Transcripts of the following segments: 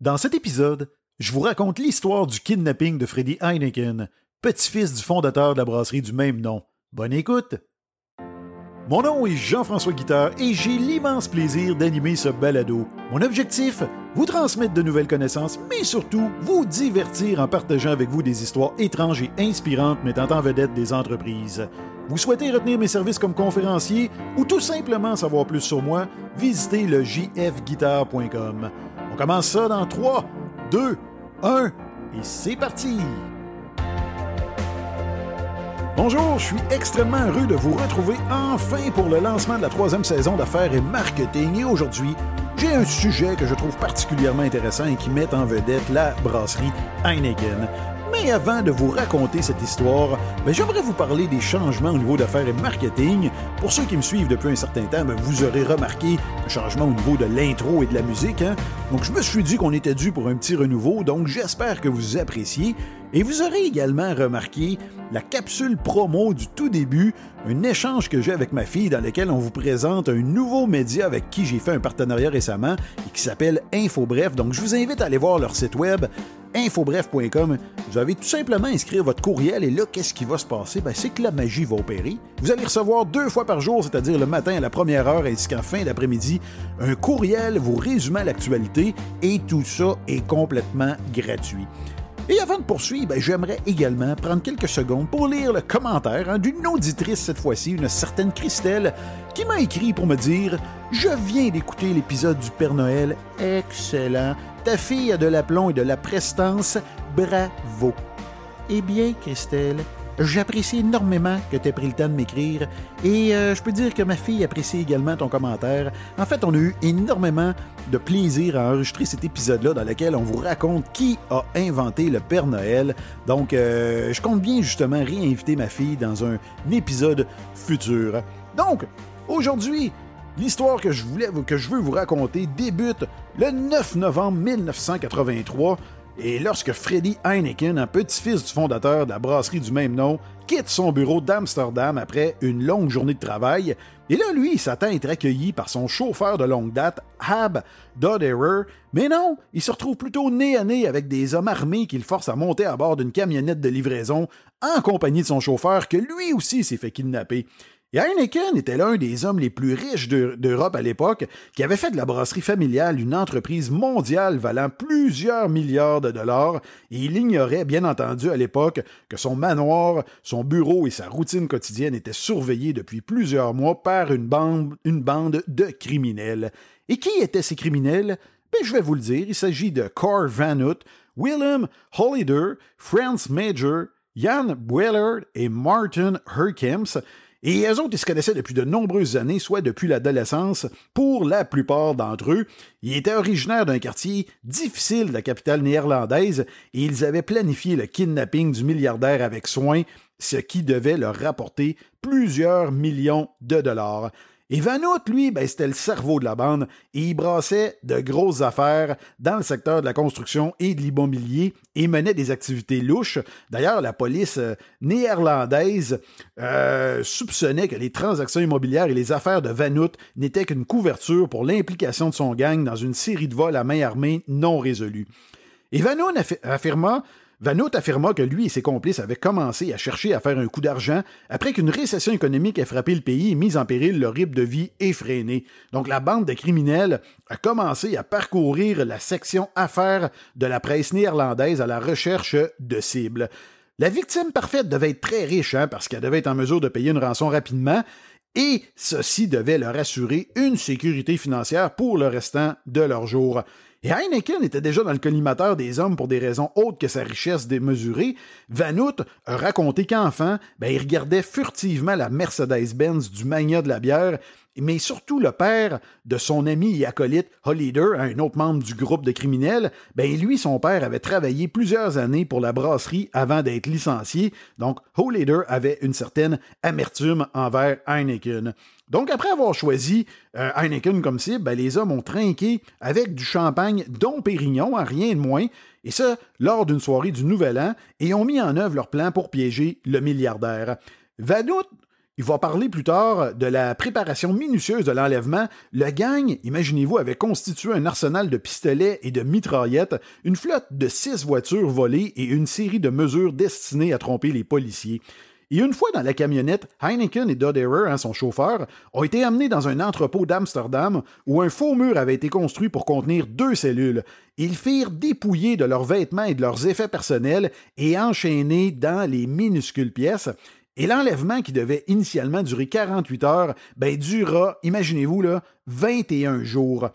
Dans cet épisode, je vous raconte l'histoire du kidnapping de Freddy Heineken, petit-fils du fondateur de la brasserie du même nom. Bonne écoute! Mon nom est Jean-François Guitard et j'ai l'immense plaisir d'animer ce balado. Mon objectif, vous transmettre de nouvelles connaissances, mais surtout vous divertir en partageant avec vous des histoires étranges et inspirantes mettant en vedette des entreprises. Vous souhaitez retenir mes services comme conférencier ou tout simplement savoir plus sur moi, visitez le jfguitar.com. On commence ça dans 3, 2, 1 et c'est parti! Bonjour, je suis extrêmement heureux de vous retrouver enfin pour le lancement de la troisième saison d'affaires et marketing. Et aujourd'hui, j'ai un sujet que je trouve particulièrement intéressant et qui met en vedette la brasserie Heineken. Mais avant de vous raconter cette histoire, ben, j'aimerais vous parler des changements au niveau d'affaires et marketing. Pour ceux qui me suivent depuis un certain temps, ben, vous aurez remarqué un changement au niveau de l'intro et de la musique. Hein. Donc je me suis dit qu'on était dû pour un petit renouveau, donc j'espère que vous appréciez. Et vous aurez également remarqué la capsule promo du tout début, un échange que j'ai avec ma fille dans lequel on vous présente un nouveau média avec qui j'ai fait un partenariat récemment et qui s'appelle InfoBref. Donc je vous invite à aller voir leur site web infobref.com. Vous avez tout simplement inscrire votre courriel et là, qu'est-ce qui va se passer? Ben, c'est que la magie va opérer. Vous allez recevoir deux fois par jour, c'est-à-dire le matin à la première heure ainsi qu'en fin d'après-midi, un courriel vous résumant l'actualité et tout ça est complètement gratuit. Et avant de poursuivre, ben, j'aimerais également prendre quelques secondes pour lire le commentaire hein, d'une auditrice cette fois-ci, une certaine Christelle, qui m'a écrit pour me dire Je viens d'écouter l'épisode du Père Noël, excellent. Ta fille a de l'aplomb et de la prestance, bravo. Eh bien, Christelle, J'apprécie énormément que tu aies pris le temps de m'écrire et euh, je peux dire que ma fille apprécie également ton commentaire. En fait, on a eu énormément de plaisir à enregistrer cet épisode-là dans lequel on vous raconte qui a inventé le Père Noël. Donc, euh, je compte bien justement réinviter ma fille dans un épisode futur. Donc, aujourd'hui, L'histoire que je veux vous raconter débute le 9 novembre 1983 et lorsque Freddy Heineken, un petit-fils du fondateur de la brasserie du même nom, quitte son bureau d'Amsterdam après une longue journée de travail, et là, lui, il s'attend à être accueilli par son chauffeur de longue date, Hab Doderer, mais non, il se retrouve plutôt nez à nez avec des hommes armés qui le forcent à monter à bord d'une camionnette de livraison en compagnie de son chauffeur que lui aussi s'est fait kidnapper. Et Heineken était l'un des hommes les plus riches d'Europe à l'époque, qui avait fait de la brasserie familiale une entreprise mondiale valant plusieurs milliards de dollars, et il ignorait bien entendu à l'époque que son manoir, son bureau et sa routine quotidienne étaient surveillés depuis plusieurs mois par une bande, de criminels. Et qui étaient ces criminels? Ben, je vais vous le dire, il s'agit de Cor Van Hout, Willem Hollider, Franz Major, Jan Bueller et Martin Herkims, et eux autres, ils se connaissaient depuis de nombreuses années, soit depuis l'adolescence, pour la plupart d'entre eux. Ils étaient originaires d'un quartier difficile de la capitale néerlandaise et ils avaient planifié le kidnapping du milliardaire avec soin, ce qui devait leur rapporter plusieurs millions de dollars. Et Van lui, ben, c'était le cerveau de la bande et il brassait de grosses affaires dans le secteur de la construction et de l'immobilier et menait des activités louches. D'ailleurs, la police euh, néerlandaise euh, soupçonnait que les transactions immobilières et les affaires de Van n'étaient qu'une couverture pour l'implication de son gang dans une série de vols à main armée non résolus. Et Van affirma Vanout affirma que lui et ses complices avaient commencé à chercher à faire un coup d'argent après qu'une récession économique ait frappé le pays et mis en péril leur rythme de vie effréné. Donc la bande de criminels a commencé à parcourir la section affaires de la presse néerlandaise à la recherche de cibles. La victime parfaite devait être très riche hein, parce qu'elle devait être en mesure de payer une rançon rapidement et ceci devait leur assurer une sécurité financière pour le restant de leur jour. Et Heineken était déjà dans le collimateur des hommes pour des raisons autres que sa richesse démesurée. Vanout a raconté qu'enfant, ben, il regardait furtivement la Mercedes-Benz du mania de la bière mais surtout le père de son ami et acolyte Hollider, un autre membre du groupe de criminels, ben lui, son père avait travaillé plusieurs années pour la brasserie avant d'être licencié, donc Hollider avait une certaine amertume envers Heineken. Donc après avoir choisi euh, Heineken comme cible, ben, les hommes ont trinqué avec du champagne dont Pérignon, à rien de moins, et ça lors d'une soirée du Nouvel An, et ont mis en œuvre leur plan pour piéger le milliardaire. Vanout Il va parler plus tard de la préparation minutieuse de l'enlèvement. Le gang, imaginez-vous, avait constitué un arsenal de pistolets et de mitraillettes, une flotte de six voitures volées et une série de mesures destinées à tromper les policiers. Et une fois dans la camionnette, Heineken et Doderer, hein, son chauffeur, ont été amenés dans un entrepôt d'Amsterdam où un faux mur avait été construit pour contenir deux cellules. Ils firent dépouiller de leurs vêtements et de leurs effets personnels et enchaînés dans les minuscules pièces. Et l'enlèvement qui devait initialement durer 48 heures, ben, dura, imaginez-vous, là, 21 jours.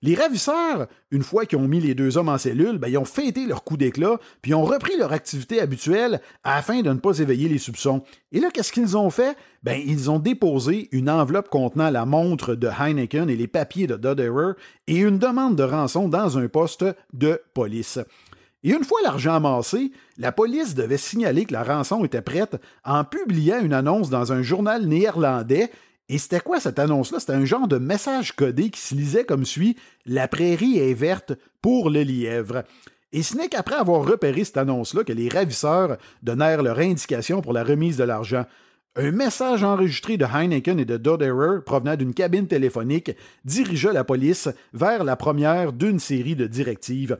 Les ravisseurs, une fois qu'ils ont mis les deux hommes en cellule, ben, ils ont fêté leur coup d'éclat, puis ont repris leur activité habituelle afin de ne pas éveiller les soupçons. Et là, qu'est-ce qu'ils ont fait? Ben, ils ont déposé une enveloppe contenant la montre de Heineken et les papiers de Doderer et une demande de rançon dans un poste de police. Et une fois l'argent amassé, la police devait signaler que la rançon était prête en publiant une annonce dans un journal néerlandais et c'était quoi cette annonce-là? C'était un genre de message codé qui se lisait comme suit La prairie est verte pour le lièvre. Et ce n'est qu'après avoir repéré cette annonce-là que les ravisseurs donnèrent leur indication pour la remise de l'argent. Un message enregistré de Heineken et de Doderer provenant d'une cabine téléphonique dirigea la police vers la première d'une série de directives.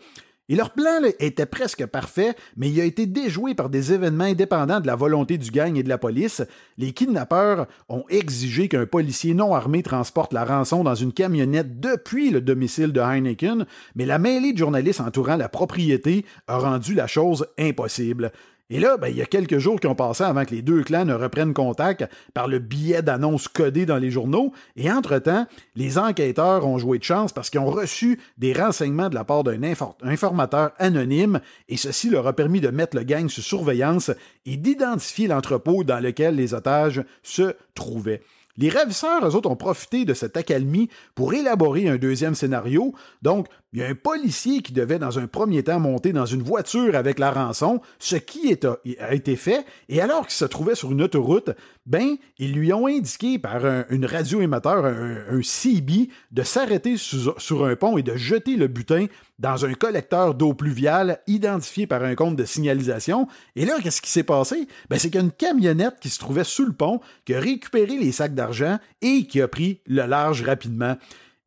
Et leur plan était presque parfait, mais il a été déjoué par des événements indépendants de la volonté du gang et de la police. Les kidnappeurs ont exigé qu'un policier non armé transporte la rançon dans une camionnette depuis le domicile de Heineken, mais la mêlée de journalistes entourant la propriété a rendu la chose impossible. Et là, ben, il y a quelques jours qui ont passé avant que les deux clans ne reprennent contact par le billet d'annonce codé dans les journaux. Et entre-temps, les enquêteurs ont joué de chance parce qu'ils ont reçu des renseignements de la part d'un informateur anonyme et ceci leur a permis de mettre le gang sous surveillance et d'identifier l'entrepôt dans lequel les otages se trouvaient. Les ravisseurs, eux autres, ont profité de cette accalmie pour élaborer un deuxième scénario. Donc, il y a un policier qui devait dans un premier temps monter dans une voiture avec la rançon, ce qui a été fait, et alors qu'il se trouvait sur une autoroute, ben, ils lui ont indiqué par un, une radio-émetteur, un, CB, de s'arrêter sur un pont et de jeter le butin dans un collecteur d'eau pluviale identifié par un compte de signalisation. Et là, qu'est-ce qui s'est passé? Ben, c'est qu'il y a une camionnette qui se trouvait sous le pont, qui a récupéré les sacs d'argent et qui a pris le large rapidement.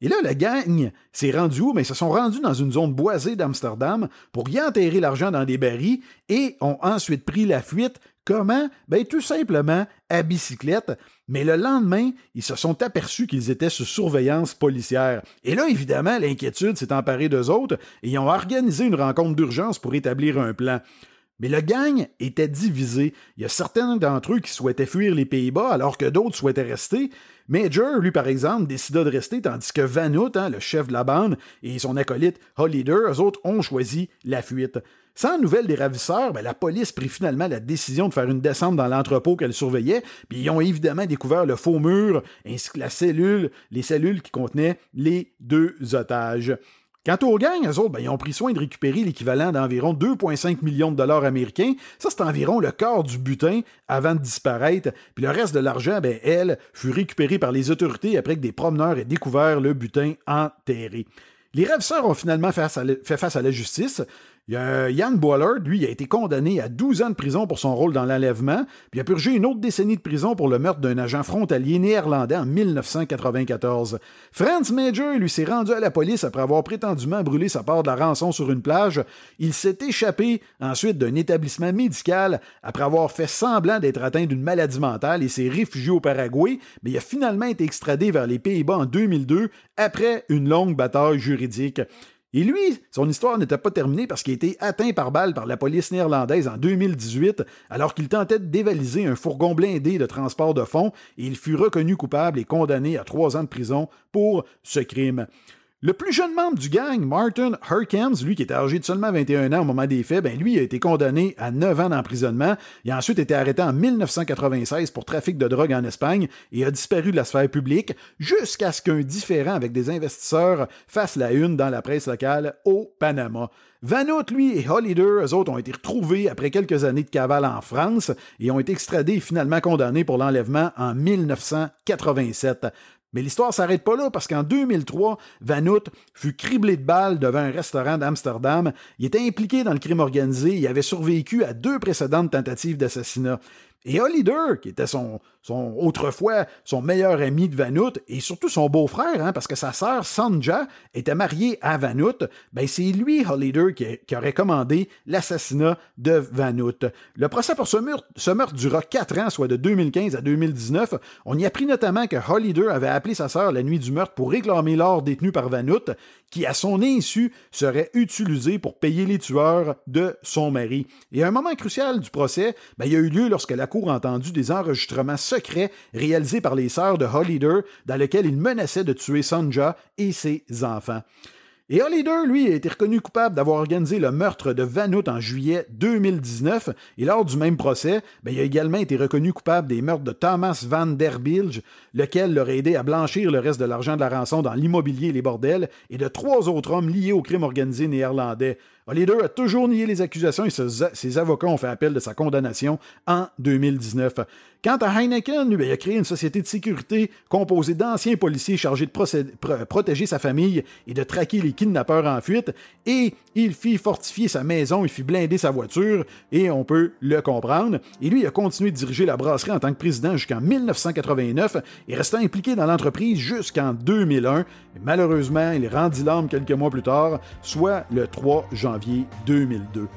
Et là, la gang s'est rendue où? Mais ben, ils se sont rendus dans une zone boisée d'Amsterdam pour y enterrer l'argent dans des barils et ont ensuite pris la fuite. Comment? Ben, tout simplement à bicyclette. Mais le lendemain, ils se sont aperçus qu'ils étaient sous surveillance policière. Et là, évidemment, l'inquiétude s'est emparée d'eux autres et ils ont organisé une rencontre d'urgence pour établir un plan. Mais le gang était divisé. Il y a certains d'entre eux qui souhaitaient fuir les Pays-Bas alors que d'autres souhaitaient rester. Major, lui, par exemple, décida de rester, tandis que Van hein, le chef de la bande, et son acolyte Hollider, eux autres, ont choisi la fuite. Sans nouvelles des ravisseurs, ben, la police prit finalement la décision de faire une descente dans l'entrepôt qu'elle surveillait, puis ils ont évidemment découvert le faux mur ainsi que la cellule, les cellules qui contenaient les deux otages. Quant aux gangs, eux autres, ben, ils ont pris soin de récupérer l'équivalent d'environ 2,5 millions de dollars américains. Ça, c'est environ le quart du butin avant de disparaître. Puis le reste de l'argent, ben, elle, fut récupéré par les autorités après que des promeneurs aient découvert le butin enterré. Les ravisseurs ont finalement fait face à la justice. Il y a Yann lui, a été condamné à 12 ans de prison pour son rôle dans l'enlèvement, puis a purgé une autre décennie de prison pour le meurtre d'un agent frontalier néerlandais en 1994. Franz Major, lui, s'est rendu à la police après avoir prétendument brûlé sa part de la rançon sur une plage. Il s'est échappé ensuite d'un établissement médical après avoir fait semblant d'être atteint d'une maladie mentale et s'est réfugié au Paraguay, mais il a finalement été extradé vers les Pays-Bas en 2002 après une longue bataille juridique. Et lui, son histoire n'était pas terminée parce qu'il a été atteint par balle par la police néerlandaise en 2018 alors qu'il tentait de dévaliser un fourgon blindé de transport de fonds et il fut reconnu coupable et condamné à trois ans de prison pour ce crime. Le plus jeune membre du gang, Martin Herkams, lui qui était âgé de seulement 21 ans au moment des faits, ben lui a été condamné à 9 ans d'emprisonnement. Il a ensuite été arrêté en 1996 pour trafic de drogue en Espagne et a disparu de la sphère publique jusqu'à ce qu'un différent avec des investisseurs fasse la une dans la presse locale au Panama. Vanout, lui, et Hollider, eux autres, ont été retrouvés après quelques années de cavale en France et ont été extradés et finalement condamnés pour l'enlèvement en 1987. Mais l'histoire s'arrête pas là parce qu'en 2003, Vanout fut criblé de balles devant un restaurant d'Amsterdam. Il était impliqué dans le crime organisé. Il avait survécu à deux précédentes tentatives d'assassinat. Et Hollider, qui était son, autrefois son meilleur ami de Vanout et surtout son beau-frère, hein, parce que sa sœur Sanja était mariée à Vanout, ben c'est lui, Hollider, qui, aurait commandé l'assassinat de Vanout. Le procès pour ce meurtre, ce meurtre dura quatre ans, soit de 2015 à 2019. On y apprit notamment que Hollider avait appelé sa sœur la nuit du meurtre pour réclamer l'or détenu par Vanout, qui à son insu serait utilisé pour payer les tueurs de son mari. Et un moment crucial du procès, ben, il a eu lieu lorsque la cour a entendu des enregistrements secret réalisé par les sœurs de Hollider dans lequel il menaçait de tuer Sanja et ses enfants. Et Hollider, lui, a été reconnu coupable d'avoir organisé le meurtre de Vanout en juillet 2019. Et lors du même procès, ben, il a également été reconnu coupable des meurtres de Thomas Van Der Bilge, lequel l'aurait aidé à blanchir le reste de l'argent de la rançon dans l'immobilier et les bordels, et de trois autres hommes liés au crime organisé néerlandais. Hollider a toujours nié les accusations et ses avocats ont fait appel de sa condamnation en 2019. Quant à Heineken, lui, il a créé une société de sécurité composée d'anciens policiers chargés de protéger sa famille et de traquer les kidnappeurs en fuite, et il fit fortifier sa maison, il fit blinder sa voiture, et on peut le comprendre. Et lui, il a continué de diriger la brasserie en tant que président jusqu'en 1989 et restant impliqué dans l'entreprise jusqu'en 2001. malheureusement, il rendit l'âme quelques mois plus tard, soit le 3 janvier 2002.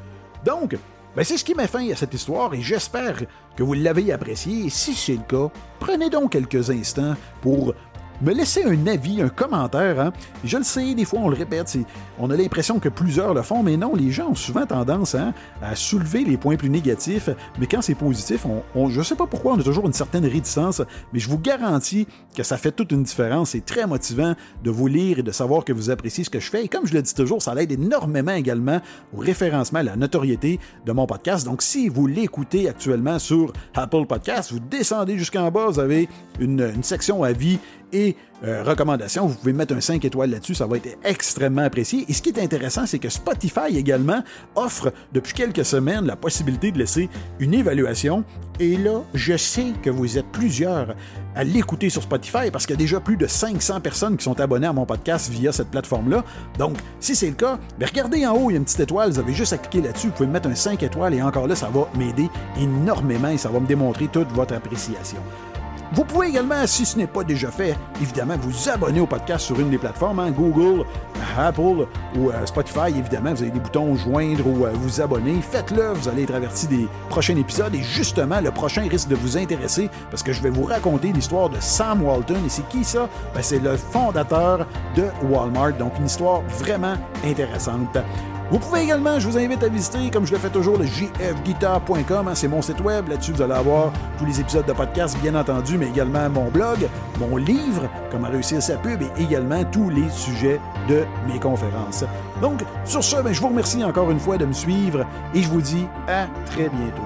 Donc, ben, c'est ce qui met fin à cette histoire et j'espère que vous l'avez apprécié. Et si c'est le cas, prenez donc quelques instants pour me laisser un avis, un commentaire. Hein. Je le sais, des fois on le répète, on a l'impression que plusieurs le font, mais non, les gens ont souvent tendance hein, à soulever les points plus négatifs, mais quand c'est positif, je ne sais pas pourquoi, on a toujours une certaine réticence, mais je vous garantis que ça fait toute une différence. C'est très motivant de vous lire et de savoir que vous appréciez ce que je fais. Et comme je le dis toujours, ça l'aide énormément également au référencement, à la notoriété de mon podcast. Donc si vous l'écoutez actuellement sur Apple Podcast, vous descendez jusqu'en bas, vous avez une, une section avis et euh, recommandations. Vous pouvez mettre un 5 étoiles là-dessus, ça va être extrêmement apprécié. Et ce qui est intéressant, c'est que Spotify également offre depuis quelques semaines la possibilité de laisser une évaluation. Et là, je sais que vous êtes plusieurs à l'écouter sur Spotify parce qu'il y a déjà plus de 500 personnes qui sont abonnées à mon podcast via cette plateforme-là. Donc, si c'est le cas, ben, regardez en haut, il y a une petite étoile, vous avez juste à cliquer là-dessus, vous pouvez mettre un 5 étoiles et encore là, ça va m'aider énormément et ça va me démontrer toute votre appréciation. Vous pouvez également, si ce n'est pas déjà fait, évidemment, vous abonner au podcast sur une des plateformes, hein, Google, Apple ou euh, Spotify. Évidemment, vous avez des boutons joindre ou euh, vous abonner. Faites-le, vous allez être averti des prochains épisodes. Et justement, le prochain risque de vous intéresser parce que je vais vous raconter l'histoire de Sam Walton. Et c'est qui ça? Ben, c'est le fondateur de Walmart. Donc, une histoire vraiment intéressante. Vous pouvez également, je vous invite à visiter, comme je le fais toujours, le jfguitar.com. Hein, c'est mon site web. Là-dessus, vous allez avoir tous les épisodes de podcast, bien entendu, mais également mon blog, mon livre, Comment réussir sa pub, et également tous les sujets de mes conférences. Donc, sur ce, ben, je vous remercie encore une fois de me suivre et je vous dis à très bientôt.